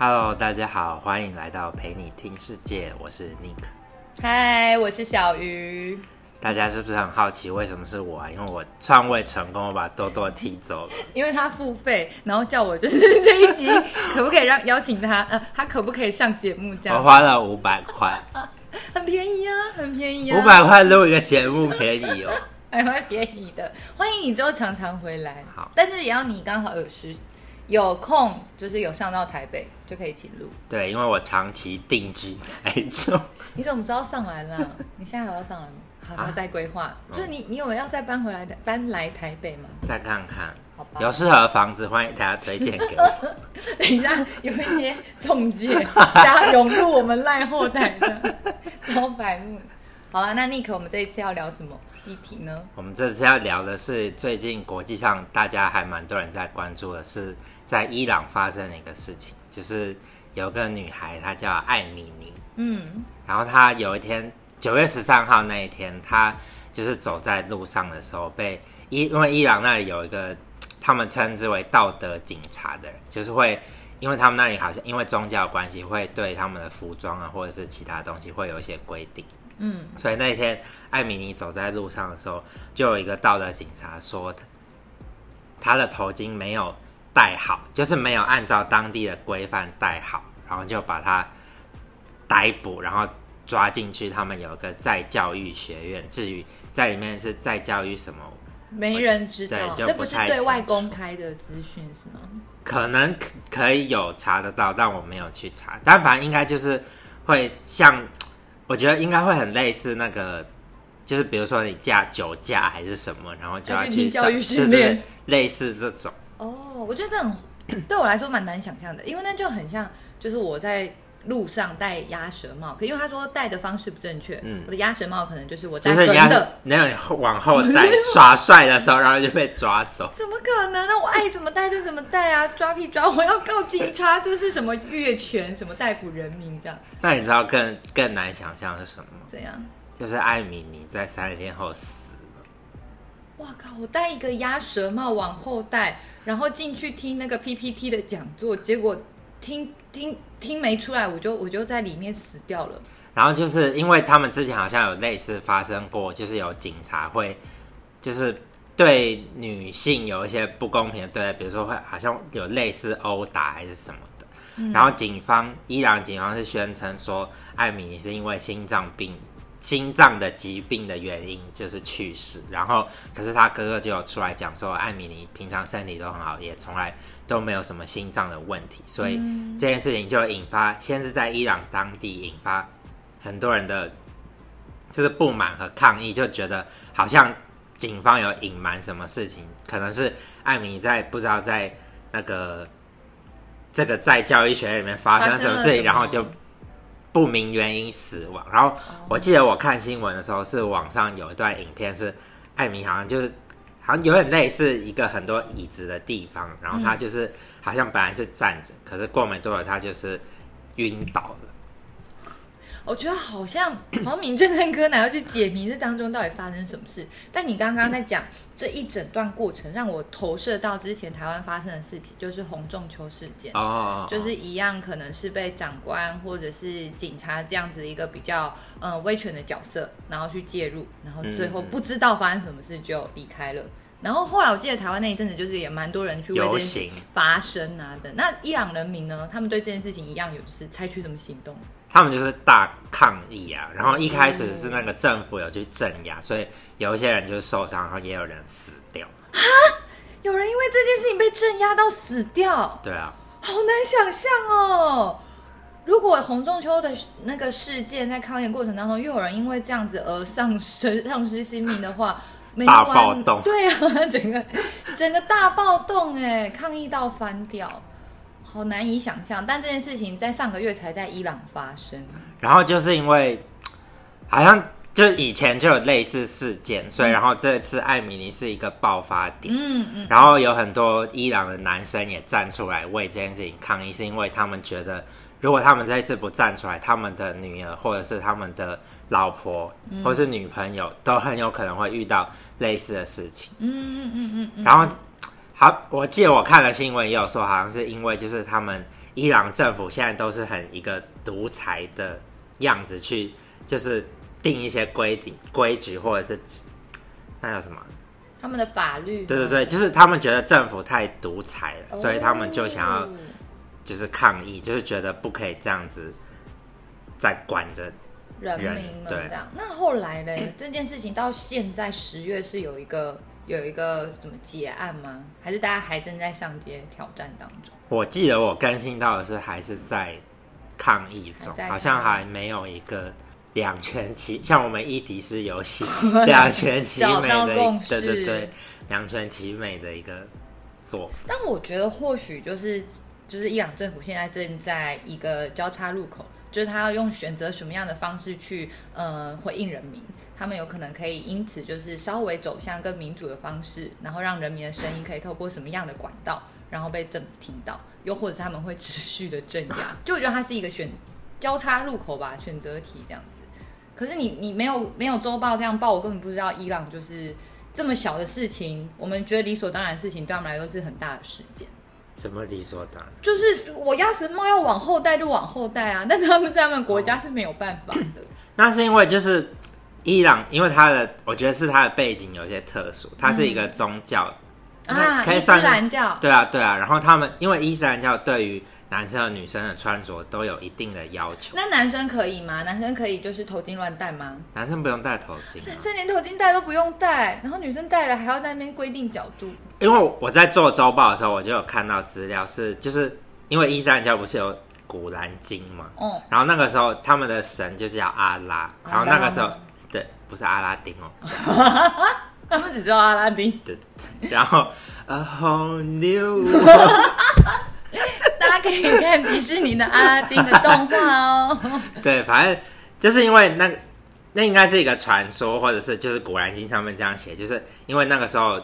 Hello，大家好，欢迎来到陪你听世界，我是 Nick。嗨，我是小鱼。大家是不是很好奇为什么是我啊？因为我篡位成功，我把多多踢走了。因为他付费，然后叫我就是这一集可不可以让邀请他？呃，他可不可以上节目？这样我花了五百块，很便宜啊，很便宜啊。五百块录一个节目便宜哦，还会便宜的。欢迎你之后常常回来。好，但是也要你刚好有时有空，就是有上到台北就可以一起录。对，因为我长期定居台中。你怎么知道上来了？你现在还要上来吗？好，他在规划，啊、就是你，你有没有要再搬回来的，搬来台北吗？再看看，好吧。有适合的房子，欢迎大家推荐给我。等一下，有一些中介加涌入我们赖后台的招白目。好了，那 Nick，我们这一次要聊什么议题呢？我们这次要聊的是最近国际上大家还蛮多人在关注的，是在伊朗发生了一个事情，就是有个女孩，她叫艾米尼，嗯，然后她有一天。九月十三号那一天，她就是走在路上的时候，被伊因为伊朗那里有一个他们称之为道德警察的人，就是会因为他们那里好像因为宗教关系，会对他们的服装啊或者是其他东西会有一些规定。嗯，所以那一天艾米尼走在路上的时候，就有一个道德警察说，他的头巾没有戴好，就是没有按照当地的规范带好，然后就把他逮捕，然后。抓进去，他们有一个再教育学院，至于在里面是在教育什么，没人知道。这不是对外公开的资讯是吗？可能可以有查得到，但我没有去查。但反正应该就是会像，我觉得应该会很类似那个，就是比如说你驾酒驾还是什么，然后就要去教育训练，类似这种。哦，我觉得这很 对我来说蛮难想象的，因为那就很像，就是我在。路上戴鸭舌帽，可因为他说戴的方式不正确，嗯，我的鸭舌帽可能就是我戴横的，那样往后戴耍帅的时候，然后就被抓走。怎么可能？那我爱怎么戴就怎么戴啊！抓屁抓！我要告警察，就是什么越权，什么逮捕人民这样。那你知道更更难想象是什么吗？怎样？就是艾米你在三十天后死了。哇靠！我戴一个鸭舌帽往后戴，然后进去听那个 PPT 的讲座，结果。听听听没出来，我就我就在里面死掉了。然后就是因为他们之前好像有类似发生过，就是有警察会就是对女性有一些不公平的对待，比如说会好像有类似殴打还是什么的。嗯、然后警方伊朗警方是宣称说，艾米是因为心脏病。心脏的疾病的原因就是去世，然后可是他哥哥就有出来讲说，艾米尼平常身体都很好，也从来都没有什么心脏的问题，所以这件事情就引发，先是在伊朗当地引发很多人的就是不满和抗议，就觉得好像警方有隐瞒什么事情，可能是艾米尼在不知道在那个这个在教育学院里面发生什么事情，然后就。不明原因死亡，然后我记得我看新闻的时候，是网上有一段影片，是艾米好像就是好像有点类似一个很多椅子的地方，然后他就是好像本来是站着，可是过没多久他就是晕倒了。我觉得好像好像名侦探柯南要去解谜这当中到底发生什么事。但你刚刚在讲这一整段过程，让我投射到之前台湾发生的事情，就是洪仲秋事件哦，就是一样可能是被长官或者是警察这样子一个比较呃威权的角色，然后去介入，然后最后不知道发生什么事就离开了。然后后来我记得台湾那一阵子就是也蛮多人去为这件事发声啊的。那伊朗人民呢，他们对这件事情一样有就是采取什么行动？他们就是大抗议啊，然后一开始是那个政府有去镇压，所以有一些人就是受伤，然后也有人死掉。哈，有人因为这件事情被镇压到死掉？对啊，好难想象哦。如果洪仲秋的那个事件在抗议过程当中，又有人因为这样子而丧失丧失性命的话，大暴动。对啊，整个整个大暴动，哎，抗议到翻掉。好难以想象，但这件事情在上个月才在伊朗发生。然后就是因为好像就以前就有类似事件，所以然后这次艾米尼是一个爆发点。嗯嗯。然后有很多伊朗的男生也站出来为这件事情抗议，是因为他们觉得，如果他们这一次不站出来，他们的女儿或者是他们的老婆或是女朋友都很有可能会遇到类似的事情。嗯嗯嗯嗯。然后。好，我记得我看了新闻，也有说，好像是因为就是他们伊朗政府现在都是很一个独裁的样子去，就是定一些规定规矩，或者是那叫什么？他们的法律？对对对，就是他们觉得政府太独裁了，哦，所以他们就想要就是抗议，就是觉得不可以这样子在管着人民们这样。那后来呢？这件事情到现在十月是有一个有一个什么结案吗？还是大家还正在上街挑战当中？我记得我更新到的是还是在抗议中，好像还没有一个两全其像我们伊迪斯游戏 两全其美的，对对对，两全其美的一个做法。但我觉得或许就是就是伊朗政府现在正在一个交叉路口，就是他要用选择什么样的方式去呃回应人民，他们有可能可以因此就是稍微走向更民主的方式，然后让人民的声音可以透过什么样的管道。然后被政府听到，又或者是他们会持续的镇压，就我觉得它是一个选交叉路口吧，选择题这样子。可是你你没有没有周报这样报，我根本不知道伊朗就是这么小的事情，我们觉得理所当然的事情，对他们来说是很大的事件。什么理所当然？就是我鸭舌帽要往后带就往后带啊，但是他们在他们国家是没有办法的。哦、那是因为就是伊朗，因为它的我觉得是它的背景有些特殊，它是一个宗教。嗯啊，伊斯兰教。对啊，对啊。然后他们因为伊斯兰教对于男生和女生的穿着都有一定的要求。那男生可以吗？男生可以就是头巾乱戴吗？男生不用戴头巾，男生连头巾戴都不用戴，然后女生戴了还要在那边规定角度。因为我在做周报的时候，我就有看到资料是，就是因为伊斯兰教不是有古兰经嘛，嗯，然后那个时候他们的神就是叫阿拉，然后那个时候对，不是阿拉丁哦。他们只知道阿拉丁，对，对，然后 A whole new，大家可以看迪士尼的阿拉丁的动画哦。对，反正就是因为那那应该是一个传说，或者是就是《古兰经》上面这样写，就是因为那个时候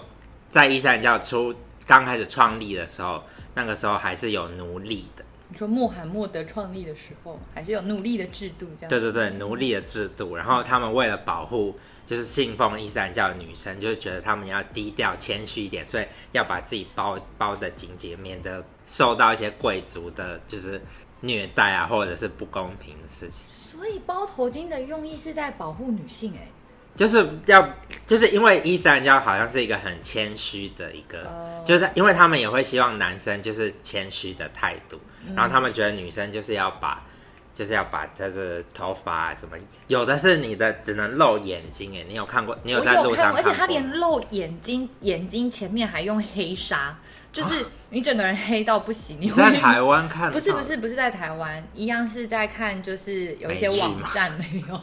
在伊斯兰教出刚开始创立的时候，那个时候还是有奴隶的。你说穆罕默德创立的时候，还是有奴隶的制度这样？对对对，奴隶的制度。然后他们为了保护。就是信奉伊斯兰教的女生，就是觉得他们要低调谦虚一点，所以要把自己包包的紧紧，免得受到一些贵族的，就是虐待啊，或者是不公平的事情。所以包头巾的用意是在保护女性，欸，哎，就是要，就是因为伊斯兰教好像是一个很谦虚的一个，呃，就是因为他们也会希望男生就是谦虚的态度，嗯，然后他们觉得女生就是要把。就是要把就是头发啊什么，有的是你的只能露眼睛哎，你有看过？你有在路上看过？而且他连露眼睛，眼睛前面还用黑纱，就是你整个人黑到不行。在台湾看？不是不是不是在台湾，一样是在看，就是有一些网站没有，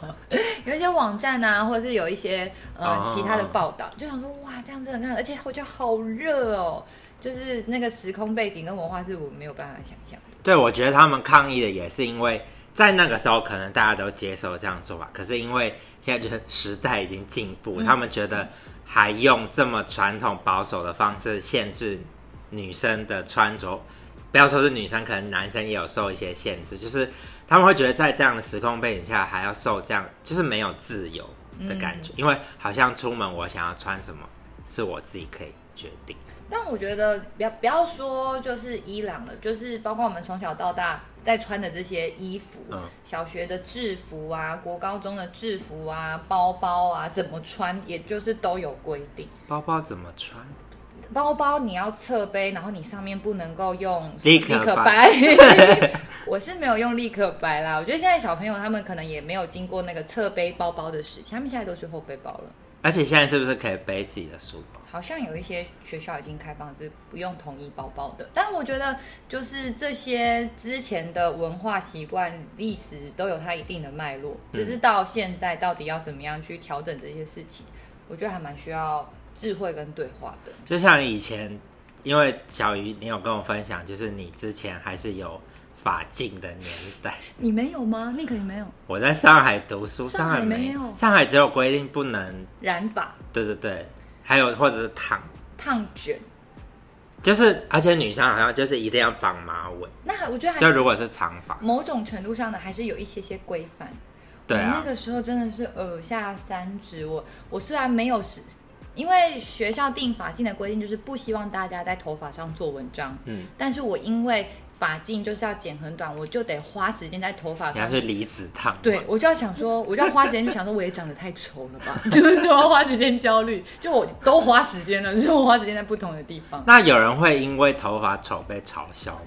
有一些网站啊，或者是有一些呃其他的报道，就想说哇这样子很看，而且我觉得好热哦，就是那个时空背景跟文化是我没有办法想象。对，我觉得他们抗议的也是因为。在那个时候，可能大家都接受这样做法，可是因为现在就是时代已经进步，嗯，他们觉得还用这么传统保守的方式限制女生的穿着，不要说是女生，可能男生也有受一些限制，就是他们会觉得在这样的时空背景下还要受这样，就是没有自由的感觉，嗯，因为好像出门我想要穿什么是我自己可以决定。但我觉得不要不要说就是伊朗了，就是包括我们从小到大在穿的这些衣服，嗯，小学的制服啊，国高中的制服啊，包包啊，怎么穿，也就是都有规定。包包怎么穿？包包你要侧背，然后你上面不能够用立可白。我是没有用立可白啦。我觉得现在小朋友他们可能也没有经过那个侧背包包的时期，他们现在都是后背包了。而且现在是不是可以背自己的书包？好像有一些学校已经开放是不用统一包包的，但我觉得就是这些之前的文化习惯、历史都有它一定的脉络，只是到现在到底要怎么样去调整这些事情，我觉得还蛮需要智慧跟对话的。就像以前，因为小鱼，你有跟我分享，就是你之前还是有。发禁的年代，你没有吗？那肯定没有。我在上海读书，上海没有。上海只有规定不能染发。对对对，还有或者是烫烫卷，就是而且女生好像就是一定要绑马尾。那我觉得还就如果是长发，某种程度上的还是有一些些规范。对啊，那个时候真的是耳下三指。我我虽然没有是，因为学校定发禁的规定就是不希望大家在头发上做文章。嗯，但是我因为。发镜就是要剪很短，我就得花时间在头发上。你要去离子烫。对，我就要想说，我就要花时间去想说，我也长得太丑了吧，就是就要花时间焦虑。就我都花时间了，就我花时间在不同的地方。那有人会因为头发丑被嘲笑吗？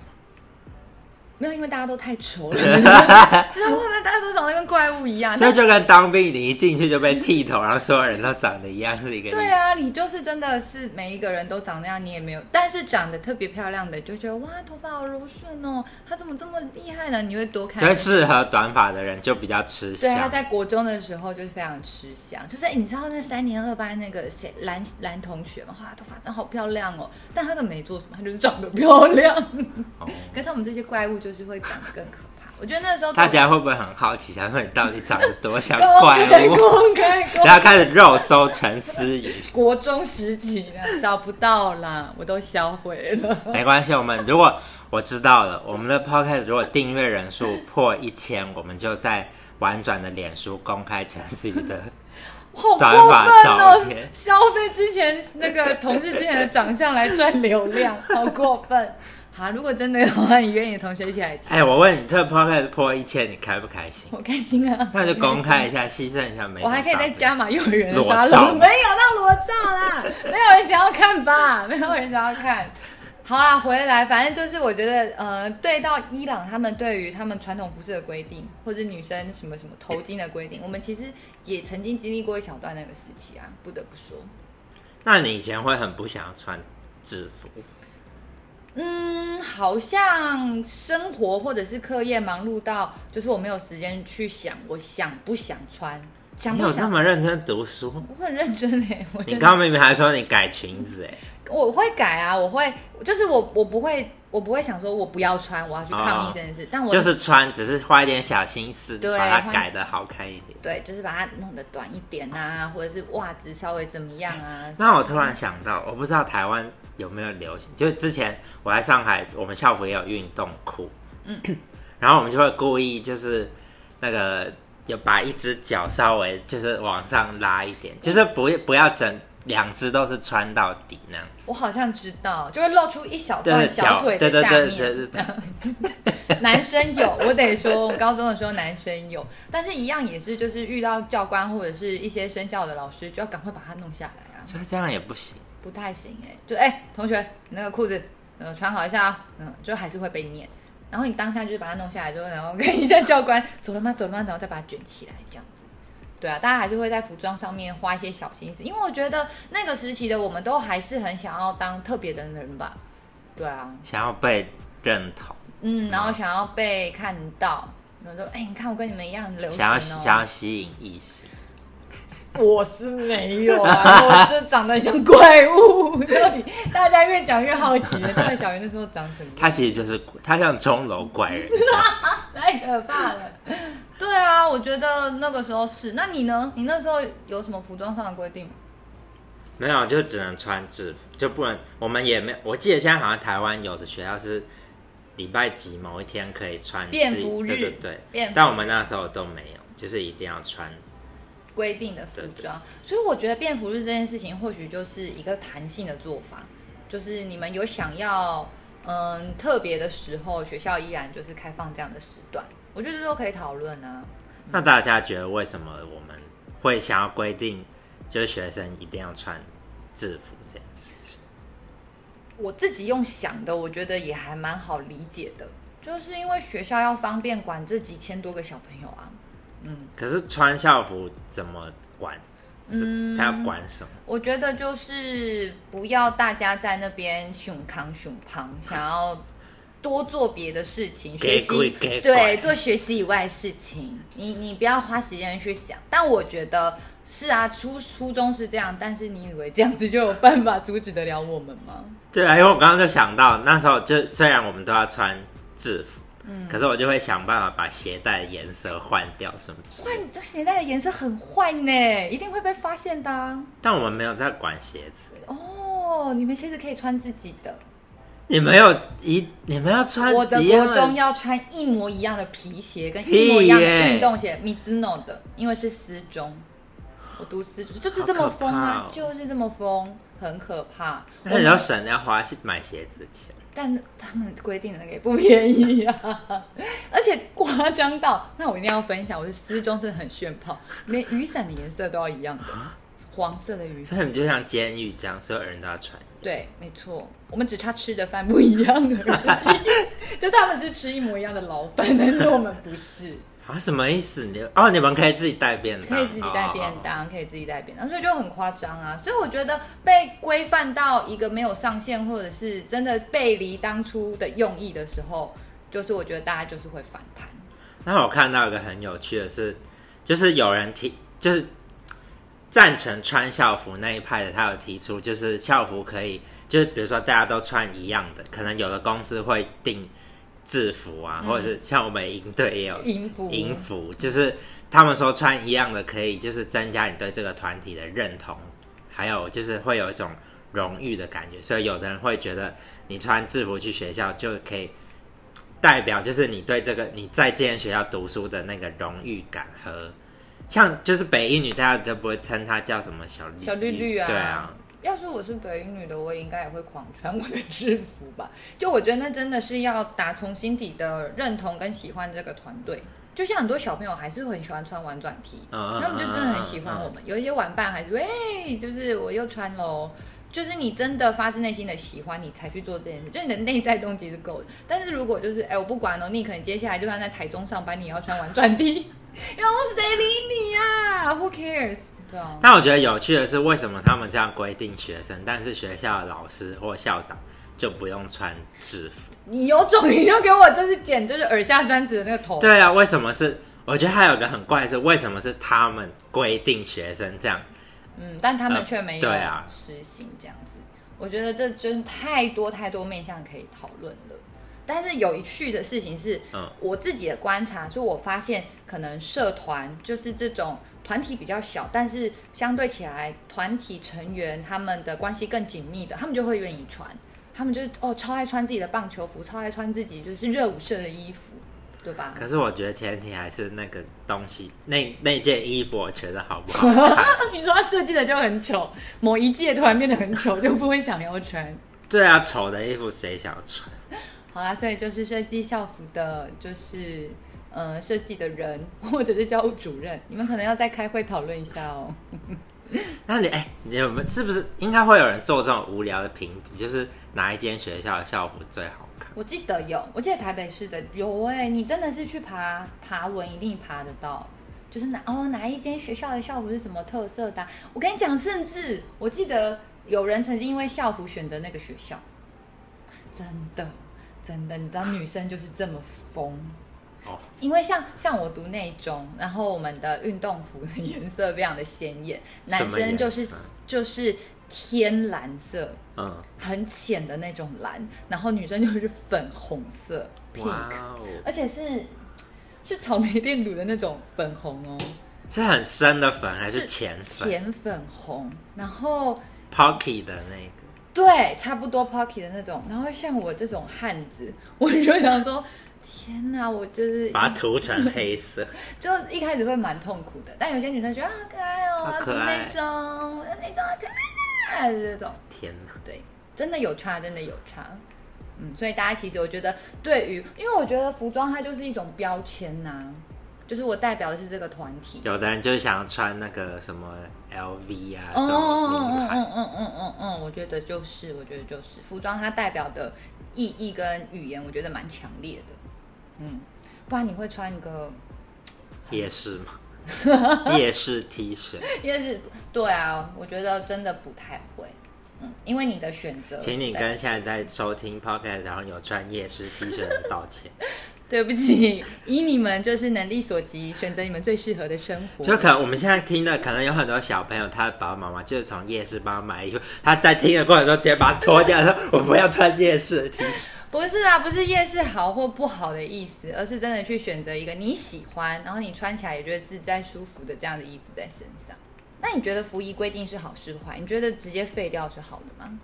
没有，因为大家都太丑了，就是哇，大家都长得跟怪物一样。所以就跟当兵，你一进去就被剃头，然后所有人都长得一样，是一个。对啊，你就是真的是每一个人都长那样，你也没有。但是长得特别漂亮的，就觉得哇，头发好柔顺哦，他怎么这么厉害呢？你会多看。所以适合短发的人就比较吃香。对，他在国中的时候就是非常吃香，就是你知道那三年二班那个谁蓝蓝同学嘛，哇，头发真的好漂亮哦，但他都没做什么，他就是长得漂亮。哦，跟上我们这些怪物。就是会长得更可怕。我觉得那时候大家会不会很好奇，想说你到底长得多像怪物？然后开始肉搜陈思怡。国中时期呢，找不到啦，我都销毁了。没关系，我们如果我知道了，我们的 podcast 如果订阅人数破一千，我们就在婉转的脸书公开陈思怡的 短发照片，哦，消费之前那个同事之前的长相来赚流量，好过分。好，如果真的有话，你约你的同学一起来听。哎、欸，我问你，这个 podcast 破一千，你开不开心？我开心啊！那就公开一下，牺牲一下美。我还可以再加码幼儿园的沙龙，没有到裸照啦，没有人想要看吧？没有人想要看。好啦，回来，反正就是我觉得，呃，对到伊朗他们对于他们传统服饰的规定，或者女生什么什么头巾的规定，我们其实也曾经经历过一小段那个时期啊，不得不说。那你以前会很不想要穿制服？嗯，好像生活或者是课业忙碌到，就是我没有时间去想，我想不想穿。想不想，你有这么认真读书？我很认真哎，我你刚刚明明还说你改裙子哎，我会改啊，我会，就是我我不会，我不会想说我不要穿，我要去抗议这件事。哦、但我就是穿，只是花一点小心思，对，把它改的好看一点。对，就是把它弄得短一点啊，或者是袜子稍微怎么样啊。那我突然想到，我不知道台湾。有没有流行？就是之前我在上海，我们校服也有运动裤，嗯，然后我们就会故意就是那个有把一只脚稍微就是往上拉一点，就是不不要整两只都是穿到底那样。我好像知道，就会露出一小段小腿的下面。对对对对对。男生有，我得说，我高中的时候男生有，但是一样也是，就是遇到教官或者是一些身教的老师，就要赶快把它弄下来啊。所以这样也不行。不太行哎、欸，就哎、欸，同学，你那个裤子，呃，穿好一下啊，嗯，就还是会被念。然后你当下就是把它弄下来之后，然后跟一下教官走了吗？走了吗？然后再把它卷起来，这样子。对啊，大家还是会在服装上面花一些小心思，因为我觉得那个时期的我们都还是很想要当特别的人吧。对啊，想要被认同，嗯，然后想要被看到，然后说，哎、欸，你看我跟你们一样流行、哦、想要想要吸引异性。我是没有啊，我就长得像怪物。到底大家越讲越好奇了，到底小云那时候长什么？他其实就是他像钟楼怪人，太可怕了。对啊，我觉得那个时候是。那你呢？你那时候有什么服装上的规定吗？没有，就只能穿制服，就不能。我们也没有，我记得现在好像台湾有的学校是礼拜几某一天可以穿便服日，对对对。但我们那时候都没有，就是一定要穿。规定的服装，所以我觉得便服日这件事情或许就是一个弹性的做法，就是你们有想要嗯特别的时候，学校依然就是开放这样的时段，我觉得这都可以讨论啊。那大家觉得为什么我们会想要规定，就是学生一定要穿制服这件事情？我自己用想的，我觉得也还蛮好理解的，就是因为学校要方便管这几千多个小朋友啊。嗯，可是穿校服怎么管？嗯，他要管什么？我觉得就是不要大家在那边熊扛熊胖，想要多做别的事情，学习对做学习以外的事情，你你不要花时间去想。但我觉得是啊，初初中是这样，但是你以为这样子就有办法阻止得了我们吗？对啊，因为我刚刚就想到那时候，就虽然我们都要穿制服。嗯，可是我就会想办法把鞋带的颜色换掉，什么之类的。换，就鞋带的颜色很坏呢，一定会被发现的啊。但我们没有在管鞋子哦，你们鞋子可以穿自己的。你们有一，你们要穿我的国中要穿一模一样的皮鞋，跟一模一样的运动鞋，Mizuno 的，因为是私中，我读私中就是这么疯啊，哦、就是这么疯，很可怕。那你要省要花去买鞋子的钱。但他们规定的那个也不便宜啊，而且夸张到，那我一定要分享，我的私装真的很炫炮，连雨伞的颜色都要一样的，黄色的雨伞，所以你们就像监狱这样，所有人都要穿。对，没错，我们只差吃的饭不一样而已，就他们就吃一模一样的牢饭，但是我们不是。啊，什么意思？你哦，你们可以自己带便当，可以自己带便当，哦、可以自己带便当，所以就很夸张啊！所以我觉得被规范到一个没有上限，或者是真的背离当初的用意的时候，就是我觉得大家就是会反弹。那我看到一个很有趣的是，就是有人提，就是赞成穿校服那一派的，他有提出，就是校服可以，就是比如说大家都穿一样的，可能有的公司会定。制服啊，或者是像我们营队也有营服，营服就是他们说穿一样的可以，就是增加你对这个团体的认同，还有就是会有一种荣誉的感觉，所以有的人会觉得你穿制服去学校就可以代表就是你对这个你在这间学校读书的那个荣誉感和像就是北一女大家都不会称她叫什么小绿绿小绿绿啊，对啊。要是我是北一女的，我应该也会狂穿我的制服吧。就我觉得那真的是要打从心底的认同跟喜欢这个团队。就像很多小朋友还是很喜欢穿玩转 T，他们就真的很喜欢我们。有一些玩伴还是喂，就是我又穿喽。就是你真的发自内心的喜欢，你才去做这件事，就你的内在动机是够的。但是如果就是哎，我不管哦，你可能接下来就算在台中上班，你也要穿玩转 T，然后谁理你啊？Who cares？但我觉得有趣的是，为什么他们这样规定学生，但是学校的老师或校长就不用穿制服？你有种，你就给我就是剪，就是耳下三指的那个头。对啊，为什么是？我觉得还有个很怪的是，为什么是他们规定学生这样？嗯，但他们却没有对啊实行这样子。我觉得这真太多太多面向可以讨论了。但是有趣的事情是，嗯，我自己的观察，就我发现可能社团就是这种。团体比较小，但是相对起来，团体成员他们的关系更紧密的，他们就会愿意穿。他们就是哦，超爱穿自己的棒球服，超爱穿自己就是热舞社的衣服，对吧？可是我觉得前提还是那个东西，那那件衣服我觉得好不好看？你说他设计的就很丑，某一届突然变得很丑，就不会想要穿。对啊，丑的衣服谁想要穿？好啦，所以就是设计校服的，就是。呃，设计的人 或者是教务主任，你们可能要再开会讨论一下哦。那你哎，你们是不是应该会有人做这种无聊的评比？就是哪一间学校的校服最好看？我记得有，我记得台北市的有哎，你真的是去爬爬文一定爬得到。就是哪哦哪一间学校的校服是什么特色的啊？我跟你讲，甚至我记得有人曾经因为校服选择那个学校，真的真的，你知道女生就是这么疯。因为像像我读内中，然后我们的运动服的颜色非常的鲜艳，男生就是就是天蓝色，嗯，很浅的那种蓝，然后女生就是粉红色，pink，哦，而且是是草莓电镀的那种粉红哦，是很深的粉还是浅粉？浅粉红，然后 Pocky 的那个，对，差不多 Pocky 的那种，然后像我这种汉子，我就想说。天哪，我就是把它涂成黑色，就一开始会蛮痛苦的。但有些女生觉得啊，好可爱哦，好可爱那种，那种好可爱，这种。天哪，对，真的有差，真的有差。嗯，所以大家其实我觉得，对于，因为我觉得服装它就是一种标签呐、啊，就是我代表的是这个团体。有的人就是想要穿那个什么 LV 啊，嗯嗯嗯嗯嗯嗯嗯，我觉得就是，我觉得就是服装它代表的意义跟语言，我觉得蛮强烈的。嗯，不然你会穿一个夜市吗？夜市 T 恤，夜市对啊，我觉得真的不太会。嗯，因为你的选择，请你跟现在在收听 Podcast 然后有穿夜市 T 恤的人道歉。对不起，以你们就是能力所及，选择你们最适合的生活。就可能我们现在听的，可能有很多小朋友，他的爸爸妈妈就是从夜市帮他买衣服，他在听的过程中直接把它脱掉，说：“我不要穿夜市的 T 恤。”不是啊，不是夜市好或不好的意思，而是真的去选择一个你喜欢，然后你穿起来也觉得自在舒服的这样的衣服在身上。那你觉得服仪规定是好是坏？你觉得直接废掉是好的吗？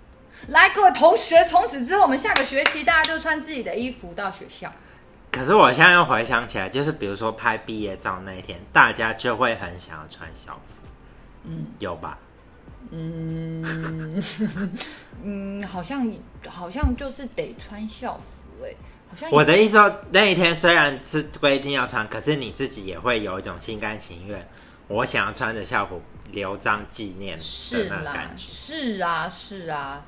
来，各位同学，从此之后，我们下个学期大家就穿自己的衣服到学校。可是我现在又回想起来，就是比如说拍毕业照那一天，大家就会很想要穿校服，嗯，有吧？嗯 嗯，好像好像就是得穿校服哎、欸，好像我的意思说，那一天虽然是规定要穿，可是你自己也会有一种心甘情愿，我想要穿着校服留张纪念的那感觉。是啊，是啊，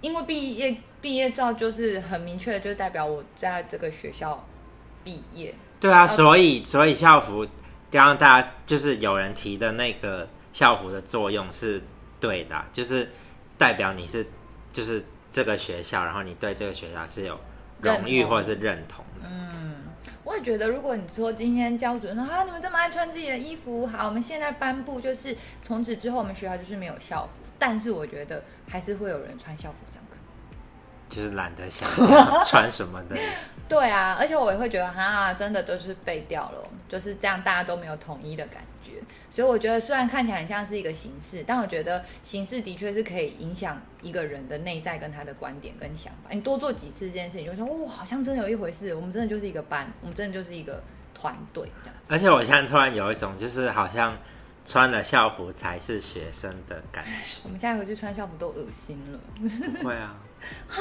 因为毕业毕业照就是很明确的，就代表我在这个学校毕业。对啊，所以所以校服刚刚大家就是有人提的那个校服的作用是对的，就是代表你是就是这个学校，然后你对这个学校是有荣誉或者是认同的。嗯，我也觉得，如果你说今天教主任说啊，你们这么爱穿自己的衣服，好，我们现在颁布就是从此之后我们学校就是没有校服，但是我觉得还是会有人穿校服上课，就是懒得想 穿什么的。对啊，而且我也会觉得哈，真的都是废掉了，就是这样，大家都没有统一的感觉。所以我觉得，虽然看起来很像是一个形式，但我觉得形式的确是可以影响一个人的内在跟他的观点跟想法。你多做几次这件事情，就会说哦，好像真的有一回事，我们真的就是一个班，我们真的就是一个团队这样。而且我现在突然有一种，就是好像穿了校服才是学生的感觉。我们现在回去穿校服都恶心了。不会啊。哈，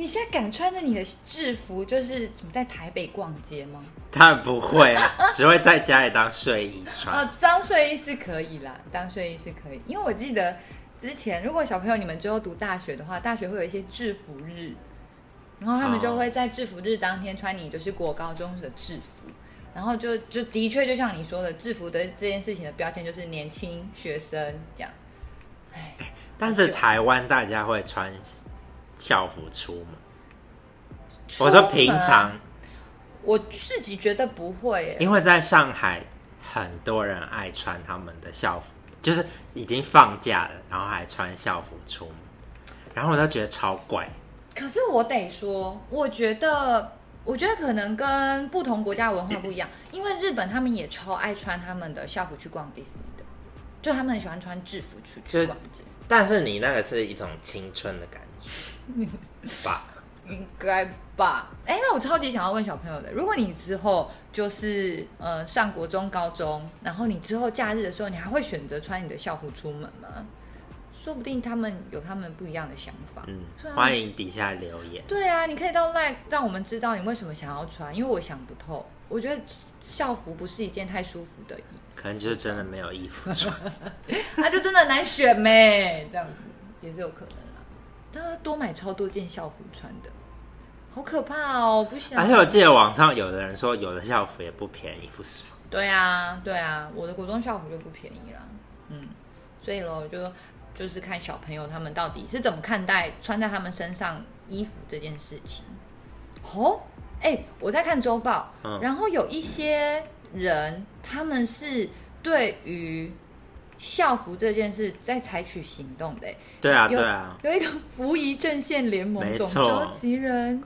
你现在敢穿着你的制服，就是什么在台北逛街吗？当然不会啊，只会在家里当睡衣穿。哦，当睡衣是可以啦，当睡衣是可以。因为我记得之前，如果小朋友你们之后读大学的话，大学会有一些制服日，然后他们就会在制服日当天穿你就是国高中的制服，然后就就的确就像你说的，制服的这件事情的标签就是年轻学生这样。哎，但是台湾大家会穿。校服出门，我说平常，我自己觉得不会，因为在上海很多人爱穿他们的校服，就是已经放假了，然后还穿校服出门，然后我都觉得超怪。可是我得说，我觉得，我觉得可能跟不同国家文化不一样，因为日本他们也超爱穿他们的校服去逛迪士尼的，就他们很喜欢穿制服出去逛街。但是你那个是一种青春的感觉。吧，应该吧。哎、欸，那我超级想要问小朋友的，如果你之后就是呃上国中、高中，然后你之后假日的时候，你还会选择穿你的校服出门吗？说不定他们有他们不一样的想法。嗯，欢迎底下留言。对啊，你可以到 LINE 让我们知道你为什么想要穿，因为我想不透。我觉得校服不是一件太舒服的衣服，可能就是真的没有衣服穿，那 就真的难选咩，这样子也是有可能。他多买超多件校服穿的，好可怕哦！不想。而且我记得网上有的人说，有的校服也不便宜，不是吗？对啊，对啊，我的国中校服就不便宜啦。嗯，所以喽，就就是看小朋友他们到底是怎么看待穿在他们身上衣服这件事情。哦，哎、欸，我在看周报，嗯、然后有一些人他们是对于。校服这件事在采取行动的，对啊，对啊，有一个服仪阵线联盟总召集人，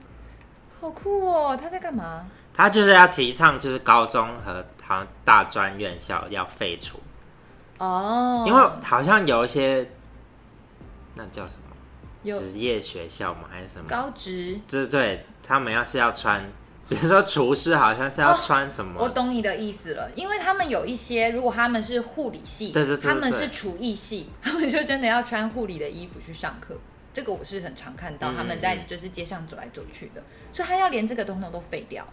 好酷哦！他在干嘛？他就是要提倡，就是高中和好像大专院校要废除哦，因为好像有一些那叫什么职业学校嘛，还是什么高职？对对，他们要是要穿。比如说厨师好像是要穿什么？哦，我懂你的意思了，因为他们有一些，如果他们是护理系，对对对对，他们是厨艺系，他们就真的要穿护理的衣服去上课。这个我是很常看到，他们在就是街上走来走去的，所以他要连这个东东都废掉。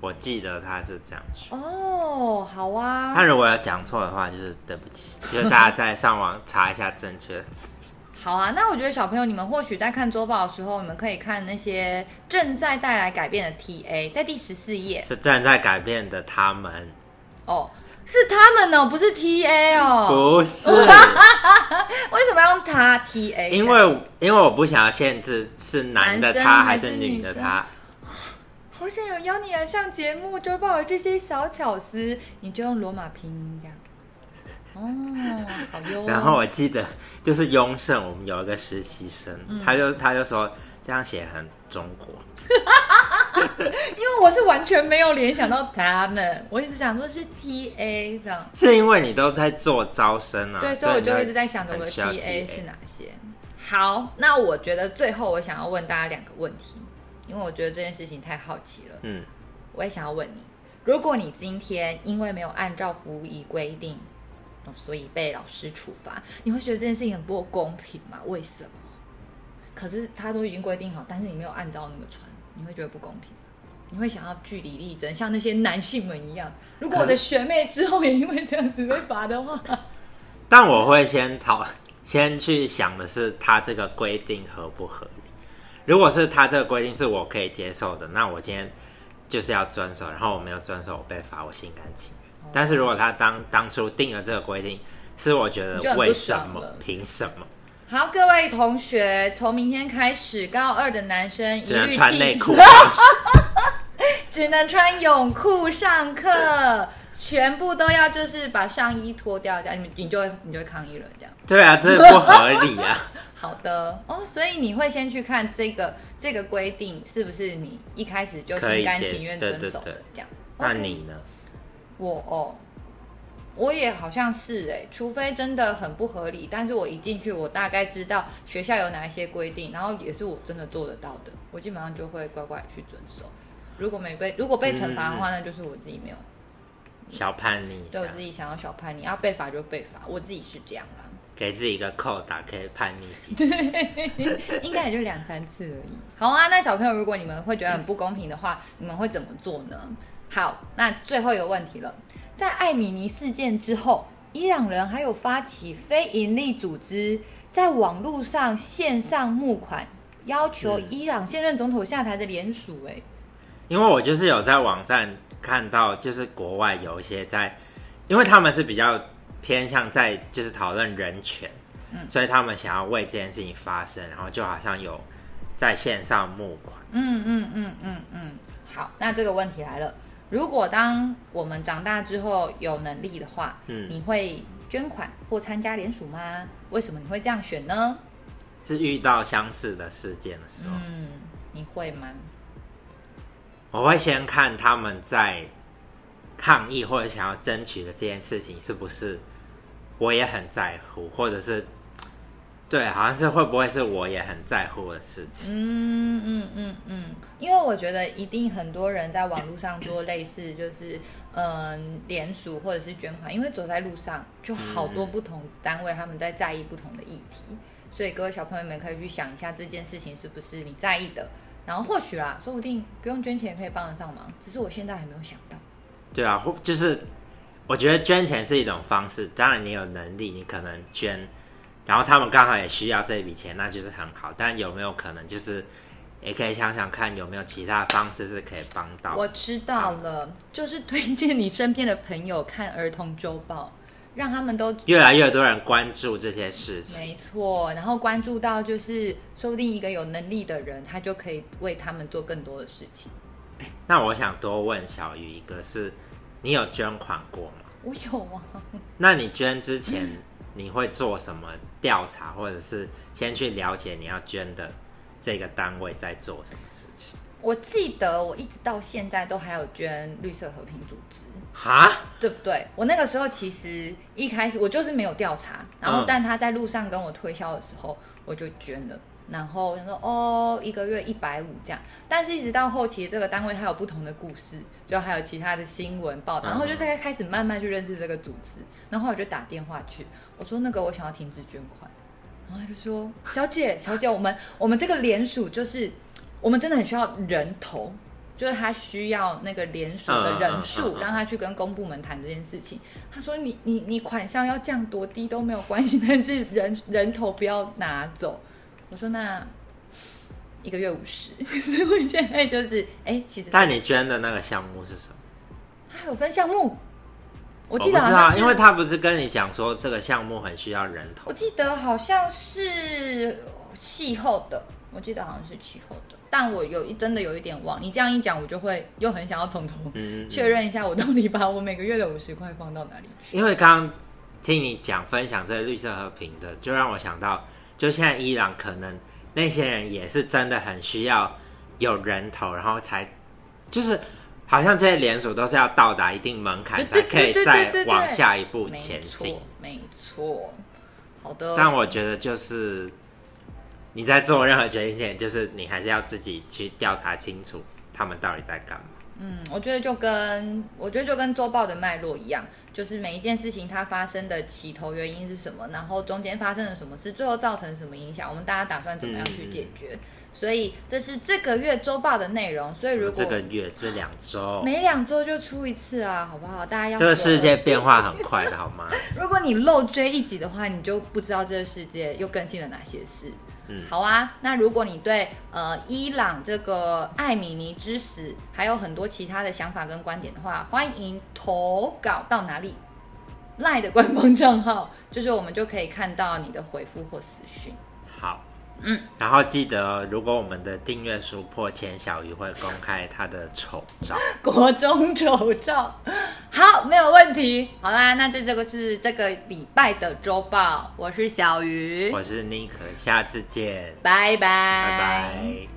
我记得他是这样说。哦，好啊。他如果要讲错的话，就是对不起，就是大家再上网查一下正确的词。好啊，那我觉得小朋友，你们或许在看周报的时候，你们可以看那些正在带来改变的 TA，在第十四页是正在改变的他们。哦，是他们哦，不是 TA 哦，不是。为什么要用他 TA？因为因为我不想要限制是男的他还是女的他。好想有邀你来上节目，周报有这些小巧思，你就用罗马拼音这样。哦，好优。然后我记得就是雍盛，我们有一个实习生，嗯、他就他就说这样写很中国，因为我是完全没有联想到他们，我一直想说是 T A 这样。是因为你都在做招生啊，对，所以我就一直在想着我的 T A 是哪些。好，那我觉得最后我想要问大家两个问题，因为我觉得这件事情太好奇了。嗯，我也想要问你，如果你今天因为没有按照服仪规定。所以被老师处罚。你会觉得这件事情很不公平吗？为什么？可是他都已经规定好，但是你没有按照那个穿，你会觉得不公平？你会想要据理力争，像那些男性们一样。如果我的学妹之后也因为这样子被罚的话，但我会先讨，先去想的是他这个规定合不合理。如果是他这个规定是我可以接受的，那我今天就是要遵守。然后我没有遵守，我被罚，我心甘情愿。但是如果他当当初定了这个规定，是我觉得为什么？凭什么？好，各位同学，从明天开始，高二的男生只能穿内裤，只能穿泳裤上课，全部都要就是把上衣脱掉，这样你你就会你就会抗议了，这样。对啊，这不合理啊。好的哦，所以你会先去看这个这个规定是不是你一开始就心甘情愿遵守的，这样。那你呢？我哦。我也好像是哎，除非真的很不合理，但是我一进去，我大概知道学校有哪一些规定，然后也是我真的做得到的，我基本上就会乖乖去遵守。如果没被，如果被惩罚的话，那就是我自己没有小叛逆，对我自己想要小叛逆，要被罚就被罚，我自己是这样啦。给自己一个扣打，可以叛逆几次，应该也就两三次而已。好啊，那小朋友，如果你们会觉得很不公平的话，你们会怎么做呢？好，那最后一个问题了。在艾米尼事件之后，伊朗人还有发起非营利组织，在网络上线上募款，要求伊朗现任总统下台的联署。哎，因为我就是有在网站看到，就是国外有一些在，因为他们是比较偏向在就是讨论人权，嗯，所以他们想要为这件事情发声，然后就好像有在线上募款。嗯嗯嗯嗯嗯，好，那这个问题来了。如果当我们长大之后有能力的话，嗯，你会捐款或参加联署吗？为什么你会这样选呢？是遇到相似的事件的时候，嗯，你会吗？我会先看他们在抗议或者想要争取的这件事情是不是我也很在乎，或者是。对，好像是会不会是我也很在乎的事情？嗯嗯嗯嗯，因为我觉得一定很多人在网络上做类似，就是嗯联署或者是捐款，因为走在路上就好多不同单位他们在在意不同的议题，嗯、所以各位小朋友们可以去想一下这件事情是不是你在意的，然后或许啦，说不定不用捐钱也可以帮得上忙，只是我现在还没有想到。对啊，或就是我觉得捐钱是一种方式，当然你有能力，你可能捐。然后他们刚好也需要这笔钱，那就是很好。但有没有可能，就是也可以想想看，有没有其他方式是可以帮到？我知道了，就是推荐你身边的朋友看儿童周报，让他们都越来越多人关注这些事情。没错，然后关注到就是，说不定一个有能力的人，他就可以为他们做更多的事情。那我想多问小鱼一个是，是你有捐款过吗？我有啊。那你捐之前？你会做什么调查，或者是先去了解你要捐的这个单位在做什么事情？我记得我一直到现在都还有捐绿色和平组织，哈，对不对？我那个时候其实一开始我就是没有调查，然后但他在路上跟我推销的时候，我就捐了。然后他说哦，一个月一百五这样，但是一直到后期，这个单位还有不同的故事，就还有其他的新闻报道，然后就在开始慢慢去认识这个组织，然后我就打电话去，我说那个我想要停止捐款，然后他就说小姐小姐，我们我们这个联署就是我们真的很需要人头，就是他需要那个联署的人数，让他去跟公部门谈这件事情。他说你你你款项要降多低都没有关系，但是人人头不要拿走。我说那一个月五十，所以现在就是哎、欸，其实但你捐的那个项目是什么？它还有分项目，我记得好像因为他不是跟你讲说这个项目很需要人头，我记得好像是气候的，我记得好像是气候的，但我有一真的有一点忘。你这样一讲，我就会又很想要从头 确认一下，我到底把我每个月的五十块放到哪里去？因为刚刚听你讲分享这个绿色和平的，就让我想到。就现在，伊朗可能那些人也是真的很需要有人头，然后才就是好像这些连锁都是要到达一定门槛才可以再往下一步前进。没错，好的。但我觉得就是你在做任何决定前，就是你还是要自己去调查清楚他们到底在干嘛。嗯，我觉得就跟我觉得就跟周报的脉络一样，就是每一件事情它发生的起头原因是什么，然后中间发生了什么事，最后造成什么影响，我们大家打算怎么样去解决。嗯、所以这是这个月周报的内容。所以如果这个月这两周，每两周就出一次啊，好不好？大家要这个世界变化很快的，好吗？如果你漏追一集的话，你就不知道这个世界又更新了哪些事。嗯，好啊。那如果你对呃伊朗这个艾米尼之死还有很多其他的想法跟观点的话，欢迎投稿到哪里？LINE 的官方账号，就是我们就可以看到你的回复或私讯。好。嗯，然后记得，如果我们的订阅数破千，小鱼会公开他的丑照，国中丑照。好，没有问题。好啦，那就这个是这个礼拜的周报。我是小鱼，我是尼克，下次见，拜拜，拜拜。